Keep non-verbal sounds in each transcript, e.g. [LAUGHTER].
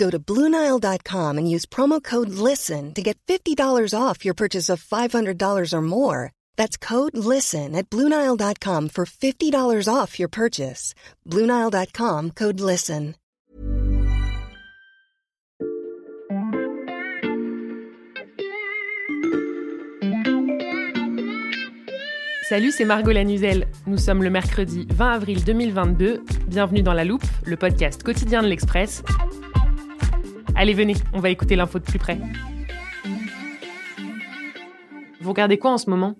Go to Bluenile.com and use promo code LISTEN to get $50 off your purchase of $500 or more. That's code LISTEN at Bluenile.com for $50 off your purchase. Bluenile.com code LISTEN. Salut, c'est Margot Lanuzel. Nous sommes le mercredi 20 avril 2022. Bienvenue dans La Loupe, le podcast quotidien de l'Express. Allez, venez, on va écouter l'info de plus près. Vous regardez quoi en ce moment?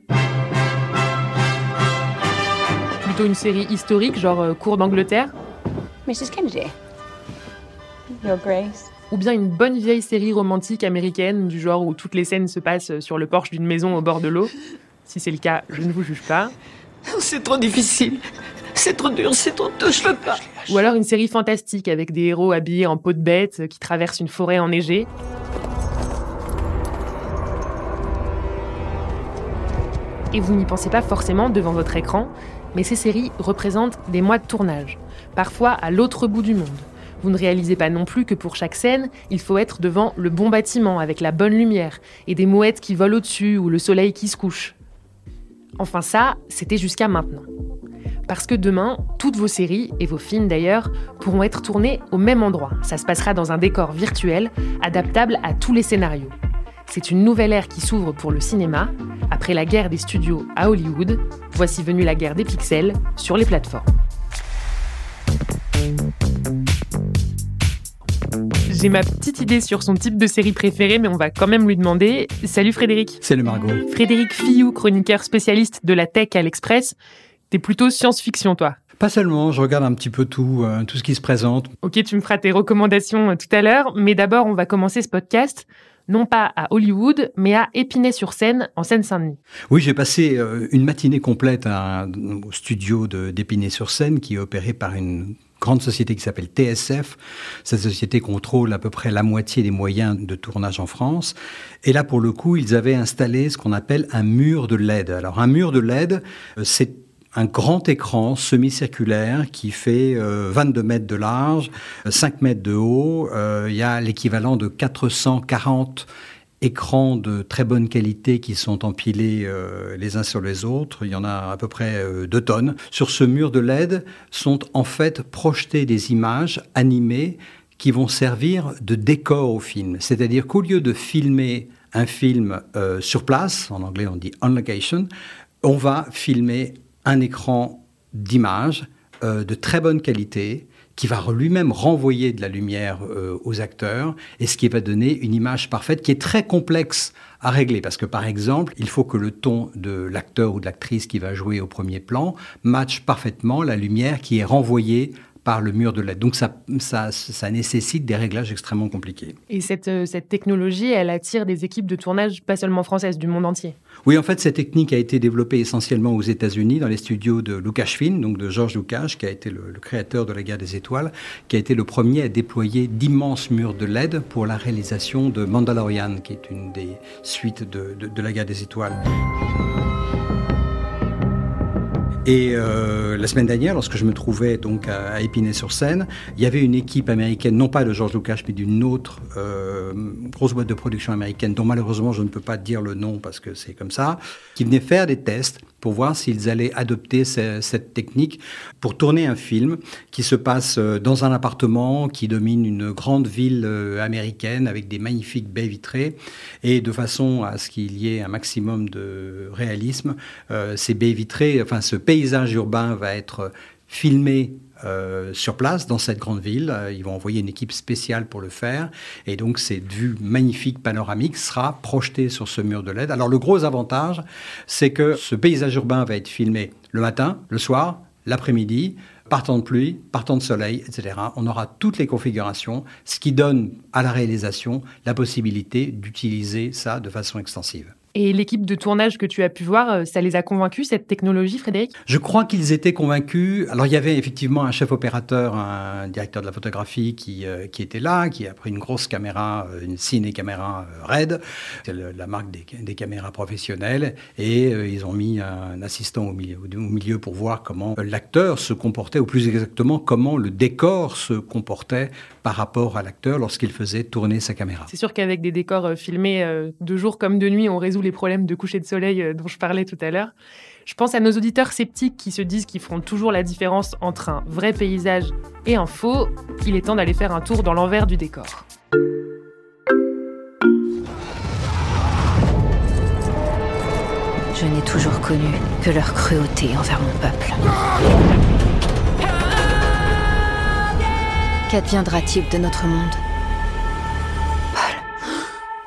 Plutôt une série historique, genre euh, Cours d'Angleterre? Mrs. Kennedy. Your Grace. Ou bien une bonne vieille série romantique américaine, du genre où toutes les scènes se passent sur le porche d'une maison au bord de l'eau? Si c'est le cas, je ne vous juge pas. [LAUGHS] C'est trop difficile. C'est trop dur, c'est trop dur, je peux pas. Ou alors une série fantastique avec des héros habillés en peau de bête qui traversent une forêt enneigée. Et vous n'y pensez pas forcément devant votre écran, mais ces séries représentent des mois de tournage, parfois à l'autre bout du monde. Vous ne réalisez pas non plus que pour chaque scène, il faut être devant le bon bâtiment avec la bonne lumière et des mouettes qui volent au-dessus ou le soleil qui se couche. Enfin ça, c'était jusqu'à maintenant. Parce que demain, toutes vos séries, et vos films d'ailleurs, pourront être tournés au même endroit. Ça se passera dans un décor virtuel, adaptable à tous les scénarios. C'est une nouvelle ère qui s'ouvre pour le cinéma. Après la guerre des studios à Hollywood, voici venue la guerre des pixels sur les plateformes. J'ai ma petite idée sur son type de série préférée, mais on va quand même lui demander. Salut Frédéric. Salut Margot. Frédéric Fillou, chroniqueur spécialiste de la tech à l'Express. T'es plutôt science-fiction, toi? Pas seulement, je regarde un petit peu tout, euh, tout ce qui se présente. Ok, tu me feras tes recommandations euh, tout à l'heure, mais d'abord, on va commencer ce podcast non pas à Hollywood, mais à Épinay-sur-Seine, en Seine-Saint-Denis. Oui, j'ai passé euh, une matinée complète à, au studio d'Épinay-sur-Seine, qui est opéré par une grande société qui s'appelle TSF. Cette société contrôle à peu près la moitié des moyens de tournage en France. Et là, pour le coup, ils avaient installé ce qu'on appelle un mur de LED. Alors, un mur de LED, c'est un grand écran semi-circulaire qui fait 22 mètres de large, 5 mètres de haut. Il y a l'équivalent de 440 écrans de très bonne qualité qui sont empilés les uns sur les autres. Il y en a à peu près 2 tonnes. Sur ce mur de LED sont en fait projetées des images animées qui vont servir de décor au film. C'est-à-dire qu'au lieu de filmer un film sur place, en anglais on dit on location, on va filmer un écran d'image euh, de très bonne qualité qui va lui-même renvoyer de la lumière euh, aux acteurs et ce qui va donner une image parfaite qui est très complexe à régler parce que par exemple, il faut que le ton de l'acteur ou de l'actrice qui va jouer au premier plan matche parfaitement la lumière qui est renvoyée par le mur de LED. Donc ça, ça, ça, nécessite des réglages extrêmement compliqués. Et cette, euh, cette technologie, elle attire des équipes de tournage pas seulement françaises, du monde entier Oui, en fait, cette technique a été développée essentiellement aux États-Unis, dans les studios de Lucasfilm, donc de George Lucas, qui a été le, créateur de la guerre des étoiles, qui a été le premier à déployer d'immenses murs de LED pour la réalisation de Mandalorian, qui est une des suites de la guerre des étoiles. Et euh, la semaine dernière, lorsque je me trouvais donc à, Épinay-sur-Seine, il y avait une équipe américaine, non pas de George Lucas, mais d'une autre euh, grosse boîte de production américaine, dont malheureusement je ne peux pas dire le nom parce que c'est comme ça, qui venait faire des tests pour voir s'ils allaient adopter cette technique pour tourner un film qui se passe euh, dans un appartement qui domine une grande ville euh, américaine avec des magnifiques baies vitrées et de façon à ce qu'il y ait un maximum de réalisme. Euh, ces baies vitrées, enfin ce paysage urbain va être filmé euh, sur place dans cette grande ville. Euh, ils vont envoyer une équipe spéciale pour le faire. Et donc, cette vue magnifique panoramique sera projetée sur ce mur de LED. Alors, le gros avantage, c'est que ce paysage urbain va être filmé le matin, le soir, l'après-midi, par temps de pluie, par temps de soleil, etc. On aura toutes les configurations, ce qui donne à la réalisation la possibilité d'utiliser ça de façon extensive. Et l'équipe de tournage que tu as pu voir, euh, ça les a convaincus, cette technologie, Frédéric? Je crois qu'ils étaient convaincus. Alors, il y avait effectivement un chef opérateur, un directeur de la photographie qui, euh, qui était là, qui a pris une grosse caméra, euh, une ciné-caméra RED, c'est la marque des, caméras professionnelles, et ils ont mis un assistant au milieu, au milieu pour voir comment l'acteur se comportait, ou plus exactement, comment le décor se comportait par rapport à l'acteur lorsqu'il faisait tourner sa caméra. C'est sûr qu'avec des décors filmés de jour comme de nuit, on résout les problèmes de coucher de soleil euh, dont je parlais tout à l'heure. Je pense à nos auditeurs sceptiques qui se disent qu'ils feront toujours la différence entre un vrai paysage et un faux. Il est temps d'aller faire un tour dans l'envers du décor. Je n'ai toujours connu que leur cruauté envers mon peuple. Qu'adviendra-t-il de notre monde?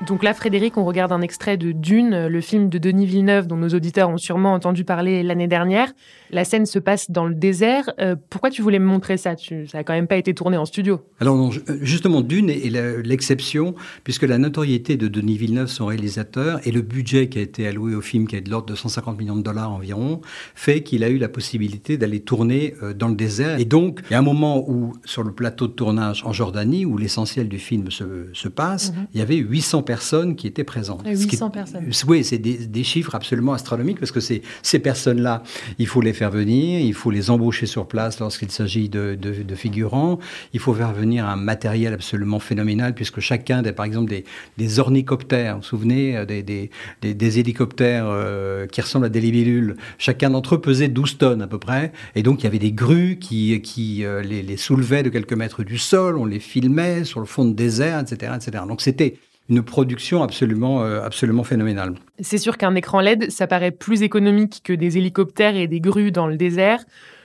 Donc là, Frédéric, on regarde un extrait de Dune, le film de Denis Villeneuve dont nos auditeurs ont sûrement entendu parler l'année dernière. La scène se passe dans le désert. Euh, pourquoi tu voulais me montrer ça? Tu, Ça n'a quand même pas été tourné en studio. Alors non, justement, Dune est l'exception, puisque la notoriété de Denis Villeneuve, son réalisateur, et le budget qui a été alloué au film, qui est de l'ordre de 150 millions de dollars environ, fait qu'il a eu la possibilité d'aller tourner euh, dans le désert. Et donc, il y a un moment où, sur le plateau de tournage en Jordanie, où l'essentiel du film se, passe, mhm. il y avait 800 personnes qui étaient présentes. 800 personnes. Oui, c'est des, des, chiffres absolument astronomiques, parce que ces personnes-là, il faut les faire venir, il faut les embaucher sur place lorsqu'il s'agit de, figurants, il faut faire venir un matériel absolument phénoménal, puisque chacun, des, par exemple, des, ornicoptères, vous vous souvenez, euh, des, hélicoptères euh, qui ressemblent à des libellules, chacun d'entre eux pesait 12 tonnes à peu près, et donc il y avait des grues qui, qui euh, les, les soulevaient de quelques mètres du sol, on les filmait sur le fond de désert, etc. etc. Donc c'était une production absolument, euh, absolument phénoménale. C'est sûr qu'un écran LED, ça paraît plus économique que des hélicoptères et des grues dans le désert.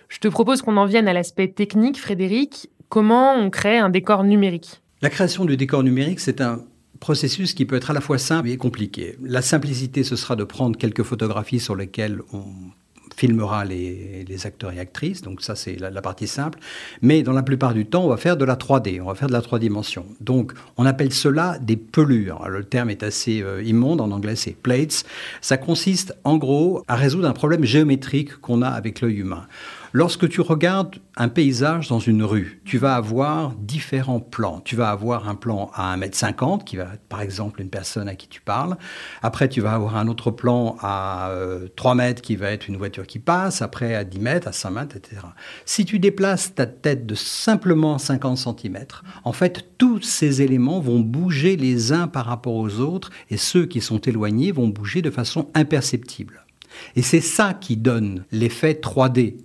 Je te propose qu'on en vienne à l'aspect technique, Frédéric. Comment on crée un décor numérique? La création du décor numérique, c'est un processus qui peut être à la fois simple et compliqué. La simplicité, ce sera de prendre quelques photographies sur lesquelles on filmera les, acteurs et actrices, donc ça c'est la, partie simple. Mais dans la plupart du temps, on va faire de la 3D, on va faire de la 3 dimensions. Donc on appelle cela des pelures. le terme est assez euh, immonde, en anglais c'est plates. Ça consiste en gros à résoudre un problème géométrique qu'on a avec l'œil humain. Lorsque tu regardes un paysage dans une rue, tu vas avoir différents plans. Tu vas avoir un plan à 1m50, qui va être par exemple une personne à qui tu parles. Après, tu vas avoir un autre plan à 3 euh, mètres, qui va être une voiture qui passe. Après, à 10 mètres, à 5 mètres, etc. Si tu déplaces ta tête de simplement 50 cm, en fait, tous ces éléments vont bouger les uns par rapport aux autres, et ceux qui sont éloignés vont bouger de façon imperceptible. Et c'est ça qui donne l'effet 3D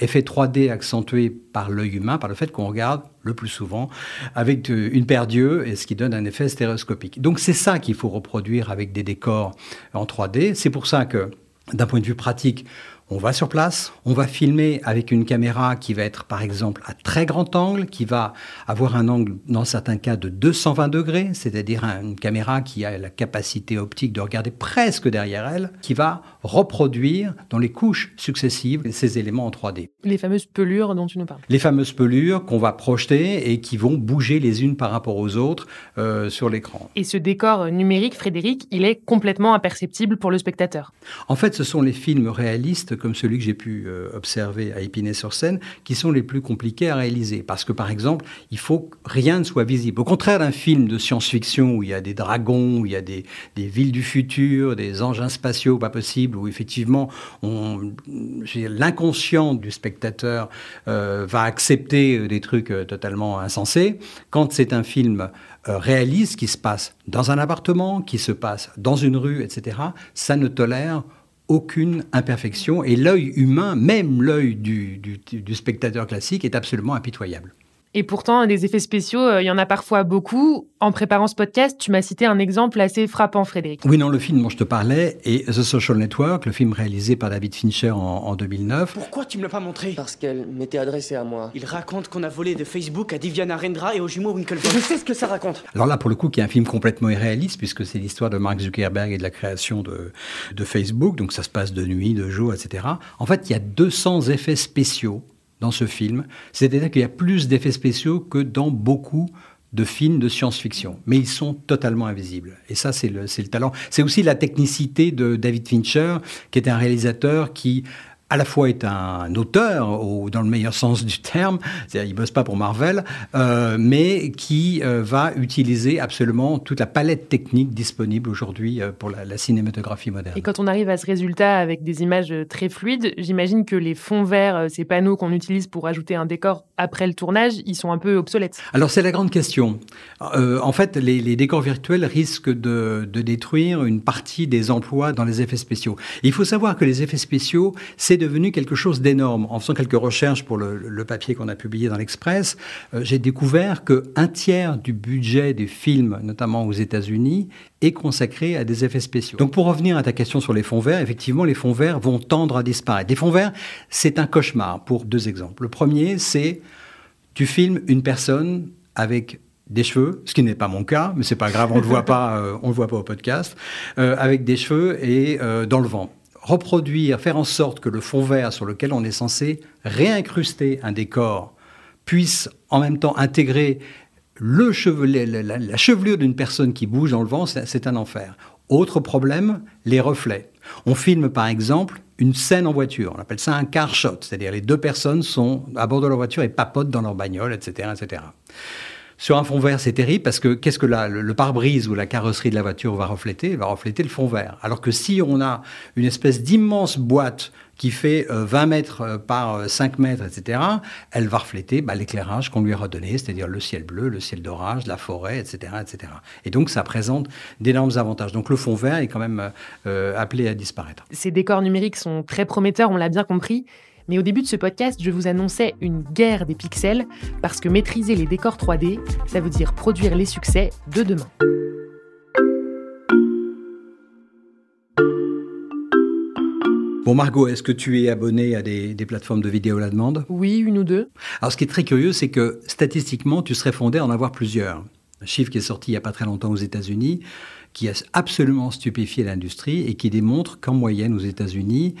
effet 3D accentué par l'œil humain, par le fait qu'on regarde le plus souvent avec une paire d'yeux, et ce qui donne un effet stéréoscopique. Donc c'est ça qu'il faut reproduire avec des décors en 3D. C'est pour ça que, d'un point de vue pratique, on va sur place, on va filmer avec une caméra qui va être par exemple à très grand angle, qui va avoir un angle dans certains cas de 220 degrés, c'est-à-dire une caméra qui a la capacité optique de regarder presque derrière elle, qui va reproduire dans les couches successives ces éléments en 3D. Les fameuses pelures dont tu nous parles. Les fameuses pelures qu'on va projeter et qui vont bouger les unes par rapport aux autres euh, sur l'écran. Et ce décor numérique, Frédéric, il est complètement imperceptible pour le spectateur. En fait, ce sont les films réalistes comme celui que j'ai pu euh, observer à Épinay-sur-Seine, qui sont les plus compliqués à réaliser. Parce que, par exemple, il faut que rien ne soit visible. Au contraire d'un film de science-fiction où il y a des dragons, où il y a des, villes du futur, des engins spatiaux pas possibles, où effectivement l'inconscient du spectateur euh, va accepter des trucs euh, totalement insensés. Quand c'est un film réaliste qui se passe dans un appartement, qui se passe dans une rue, etc., ça ne tolère aucune imperfection et l'œil humain, même l'œil du, du spectateur classique, est absolument impitoyable. Et pourtant, des effets spéciaux, euh, il y en a parfois beaucoup. En préparant ce podcast, tu m'as cité un exemple assez frappant, Frédéric. Oui, non, le film dont je te parlais est The Social Network, le film réalisé par David Fincher en, 2009. Pourquoi tu me l'as pas montré? Parce qu'elle m'était adressée à moi. Il raconte qu'on a volé de Facebook à Diviana Rendra et aux jumeaux Winklevoss. Je sais ce que ça raconte. Alors là, pour le coup, qui est un film complètement irréaliste, puisque c'est l'histoire de Mark Zuckerberg et de la création de, de Facebook. Donc ça se passe de nuit, de jour, etc. En fait, il y a 200 effets spéciaux dans ce film. C'est-à-dire qu'il y a plus d'effets spéciaux que dans beaucoup de films de science-fiction, mais ils sont totalement invisibles. Et ça, c'est le, le talent. C'est aussi la technicité de David Fincher, qui est un réalisateur qui à la fois est un auteur, dans le meilleur sens du terme, c'est-à-dire il bosse pas pour Marvel, euh, mais qui euh, va utiliser absolument toute la palette technique disponible aujourd'hui euh, pour la, cinématographie moderne. Et quand on arrive à ce résultat avec des images très fluides, j'imagine que les fonds verts, ces panneaux qu'on utilise pour ajouter un décor après le tournage, ils sont un peu obsolètes. Alors c'est la grande question. en fait, les, décors virtuels risquent de, de, détruire une partie des emplois dans les effets spéciaux. il faut savoir que les effets spéciaux, c'est devenu quelque chose d'énorme. En faisant quelques recherches pour le, papier qu'on a publié dans l'Express, euh, j'ai découvert qu'un tiers du budget des films, notamment aux États-Unis, est consacré à des effets spéciaux. Donc pour revenir à ta question sur les fonds verts, effectivement, les fonds verts vont tendre à disparaître. Les fonds verts, c'est un cauchemar pour deux exemples. Le premier, c'est tu filmes une personne avec des cheveux, ce qui n'est pas mon cas, mais c'est pas grave, on le voit pas, [LAUGHS] euh, on le voit pas au podcast, euh, avec des cheveux et dans le vent reproduire, faire en sorte que le fond vert sur lequel on est censé réincruster un décor puisse en même temps intégrer le la, chevelure d'une personne qui bouge dans le vent, c'est un enfer. Autre problème, les reflets. On filme par exemple une scène en voiture, on appelle ça un car shot, c'est-à-dire les deux personnes sont à bord de leur voiture et papotent dans leur bagnole, etc. etc. Sur un fond vert, c'est terrible parce que qu'est-ce que le, pare-brise ou la carrosserie de la voiture va refléter? Va refléter le fond vert. Alors que si on a une espèce d'immense boîte qui fait 20 euh, mètres euh, par 5 euh, mètres, etc., elle va refléter bah, l'éclairage qu'on lui a redonné, c'est-à-dire le ciel bleu, le ciel d'orage, la forêt, etc., etc. Et donc, ça présente d'énormes avantages. Donc, le fond vert est quand même appelé à disparaître. Ces décors numériques sont très prometteurs, on l'a bien compris. Mais au début de ce podcast, je vous annonçais une guerre des pixels parce que maîtriser les décors 3D, ça veut dire produire les succès de demain. Bon Margot, est-ce que tu es abonné à des, plateformes de vidéo à la demande? Oui, une ou deux. Alors ce qui est très curieux, c'est que statistiquement, tu serais fondé à en avoir plusieurs. Un chiffre qui est sorti il n'y a pas très longtemps aux États-Unis, qui a absolument stupéfié l'industrie et qui démontre qu'en moyenne aux États-Unis,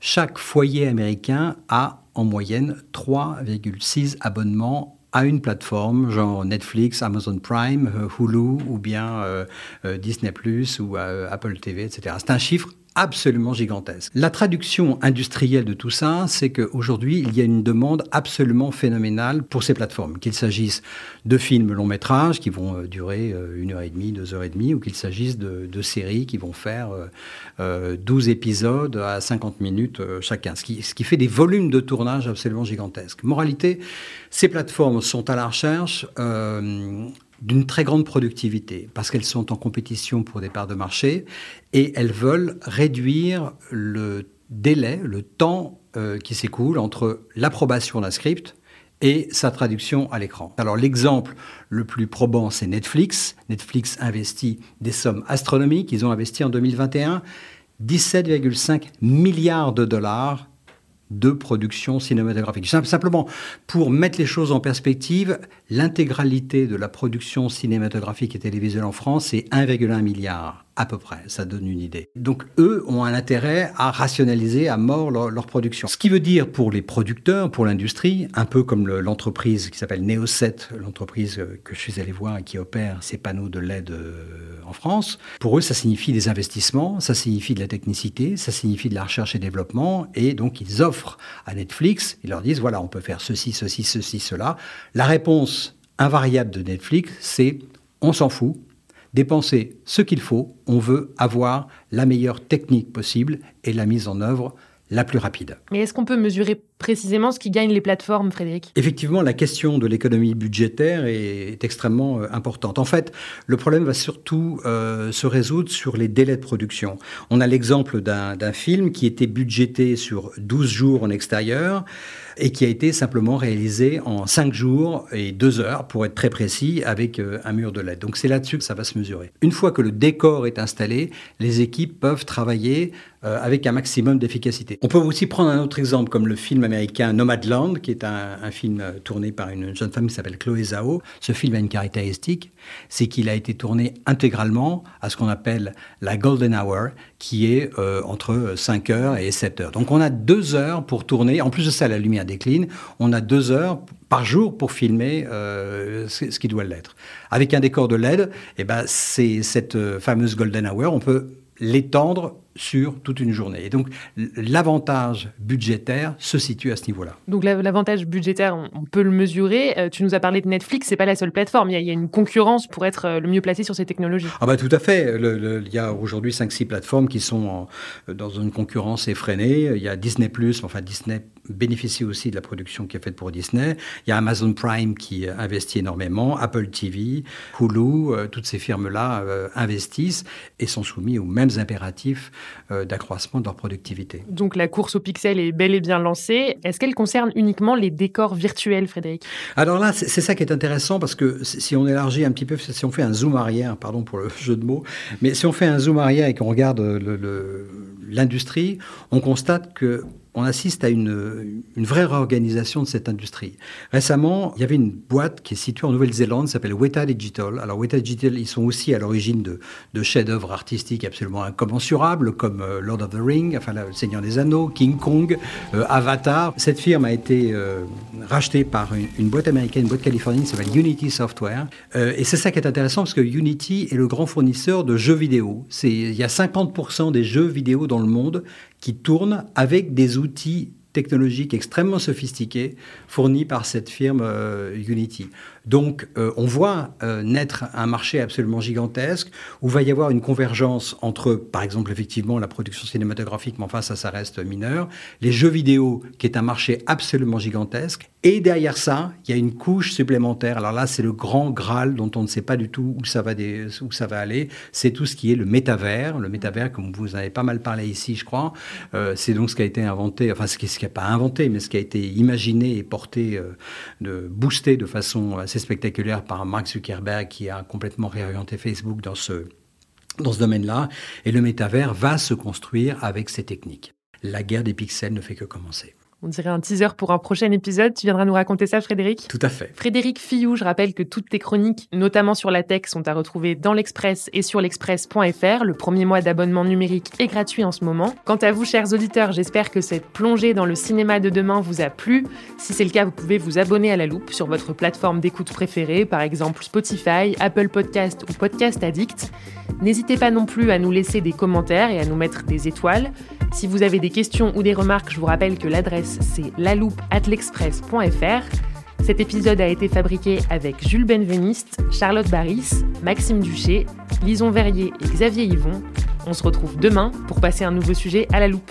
chaque foyer américain a en moyenne 3,6 abonnements à une plateforme, genre Netflix, Amazon Prime, euh, Hulu ou bien euh, euh, Disney ⁇ ou Apple TV, etc. C'est un chiffre absolument gigantesque. La traduction industrielle de tout ça, c'est qu'aujourd'hui, il y a une demande absolument phénoménale pour ces plateformes, qu'il s'agisse de films long métrage qui vont euh, durer euh, une heure et demie, deux heures et demie, ou qu'il s'agisse de, séries qui vont faire 12 euh, épisodes à 50 minutes chacun, ce qui fait des volumes de tournage absolument gigantesques. Moralité, ces plateformes sont à la recherche d'une très grande productivité, parce qu'elles sont en compétition pour des parts de marché, et elles veulent réduire le délai, le temps euh, qui s'écoule entre l'approbation d'un script et sa traduction à l'écran. Alors l'exemple le plus probant, c'est Netflix. Netflix investit des sommes astronomiques. Ils ont investi en 2021 17,5 milliards de dollars de production cinématographique. Simplement, pour mettre les choses en perspective, l'intégralité de la production cinématographique et télévisuelle en France, c'est 1,1 milliard à peu près, ça donne une idée. Donc eux ont un intérêt à rationaliser à mort leur, production. Ce qui veut dire pour les producteurs, pour l'industrie, un peu comme l'entreprise qui s'appelle Neoset, l'entreprise que je suis allé voir et qui opère ces panneaux de LED euh, en France, pour eux ça signifie des investissements, ça signifie de la technicité, ça signifie de la recherche et développement, et donc ils offrent à Netflix, ils leur disent voilà on peut faire ceci, ceci, ceci, cela. La réponse invariable de Netflix, c'est on s'en fout, dépenser ce qu'il faut, on veut avoir la meilleure technique possible et la mise en œuvre la plus rapide. Mais est-ce qu'on peut mesurer précisément ce qui gagne les plateformes, Frédéric Effectivement, la question de l'économie budgétaire est, extrêmement euh, importante. En fait, le problème va surtout euh, se résoudre sur les délais de production. On a l'exemple d'un film qui était budgété sur 12 jours en extérieur et qui a été simplement réalisé en 5 jours et 2 heures, pour être très précis, avec euh, un mur de LED. Donc c'est là-dessus que ça va se mesurer. Une fois que le décor est installé, les équipes peuvent travailler avec un maximum d'efficacité. On peut aussi prendre un autre exemple comme le film américain Nomadland, qui est un, film euh, tourné par une jeune femme qui s'appelle Chloé Zhao. Ce film a une caractéristique, c'est qu'il a été tourné intégralement à ce qu'on appelle la golden hour, qui est euh, entre 5 heures et 7 heures. Donc on a deux heures pour tourner. En plus de ça, la lumière décline. On a deux heures par jour pour filmer ce qui doit l'être. Avec un décor de LED, eh ben, c'est cette fameuse golden hour. On peut l'étendre sur toute une journée. Et donc, l'avantage budgétaire se situe à ce niveau-là. Donc, l'avantage budgétaire, on peut le mesurer. Euh, tu nous as parlé de Netflix, c'est pas la seule plateforme. Il y, a, une concurrence pour être euh, le mieux placé sur ces technologies. Ah bah tout à fait. il y a aujourd'hui 5-6 plateformes qui sont dans une concurrence effrénée. Il y a Disney+, enfin Disney bénéficie aussi de la production qui est faite pour Disney. Il y a Amazon Prime qui investit énormément, Apple TV, Hulu, euh, toutes ces firmes-là investissent et sont soumis aux mêmes impératifs euh, d'accroissement de leur productivité. Donc la course au pixel est bel et bien lancée. Est-ce qu'elle concerne uniquement les décors virtuels, Frédéric? Alors là, c'est ça qui est intéressant parce que si on élargit un petit peu, si on fait un zoom arrière, pardon pour le [LAUGHS] jeu de mots, mais si on fait un zoom arrière et qu'on regarde l'industrie, on constate que on assiste à une, vraie réorganisation de cette industrie. Récemment, il y avait une boîte qui est située en Nouvelle-Zélande, s'appelle Weta Digital. Alors Weta Digital, ils sont aussi à l'origine de, chefs-d'œuvre artistiques absolument incommensurables, comme euh, Lord of the Ring, enfin Le Seigneur des Anneaux, King Kong, euh, Avatar. Cette firme a été euh, rachetée par une, boîte américaine, une boîte californienne qui s'appelle Unity Software. et c'est ça qui est intéressant parce que Unity est le grand fournisseur de jeux vidéo. Il y a 50% des jeux vidéo dans le monde qui tournent avec des outils technologiques extrêmement sophistiqués fournis par cette firme euh, Unity. Donc, euh, on voit euh, naître un marché absolument gigantesque où va y avoir une convergence entre, par exemple, effectivement, la production cinématographique, mais enfin, ça, ça reste mineur, les jeux vidéo, qui est un marché absolument gigantesque, et derrière ça, il y a une couche supplémentaire. Alors là, c'est le grand Graal dont on ne sait pas du tout où ça va, aller. C'est tout ce qui est le métavers. Le métavers, comme vous en avez pas mal parlé ici, je crois, euh, c'est donc ce qui a été inventé, enfin, ce qui n'a pas inventé, mais ce qui a été imaginé et porté, de boosté de façon assez spectaculaire par Mark Zuckerberg qui a complètement réorienté Facebook dans ce, dans ce domaine-là. Et le métavers va se construire avec ces techniques. La guerre des pixels ne fait que commencer. On dirait un teaser pour un prochain épisode. Tu viendras nous raconter ça, Frédéric? Tout à fait. Frédéric Fillou, je rappelle que toutes tes chroniques, notamment sur la tech, sont à retrouver dans l'Express et sur l'express.fr. Le premier mois d'abonnement numérique est gratuit en ce moment. Quant à vous, chers auditeurs, j'espère que cette plongée dans le cinéma de demain vous a plu. Si c'est le cas, vous pouvez vous abonner à la loupe sur votre plateforme d'écoute préférée, par exemple Spotify, Apple Podcast ou Podcast Addict. N'hésitez pas non plus à nous laisser des commentaires et à nous mettre des étoiles. Si vous avez des questions ou des remarques, je vous rappelle que l'adresse c'est laloupe@l'express.fr. Cet épisode a été fabriqué avec Jules Benveniste, Charlotte Baris, Maxime Duché, Lison Verrier et Xavier Yvon. On se retrouve demain pour passer un nouveau sujet à la loupe.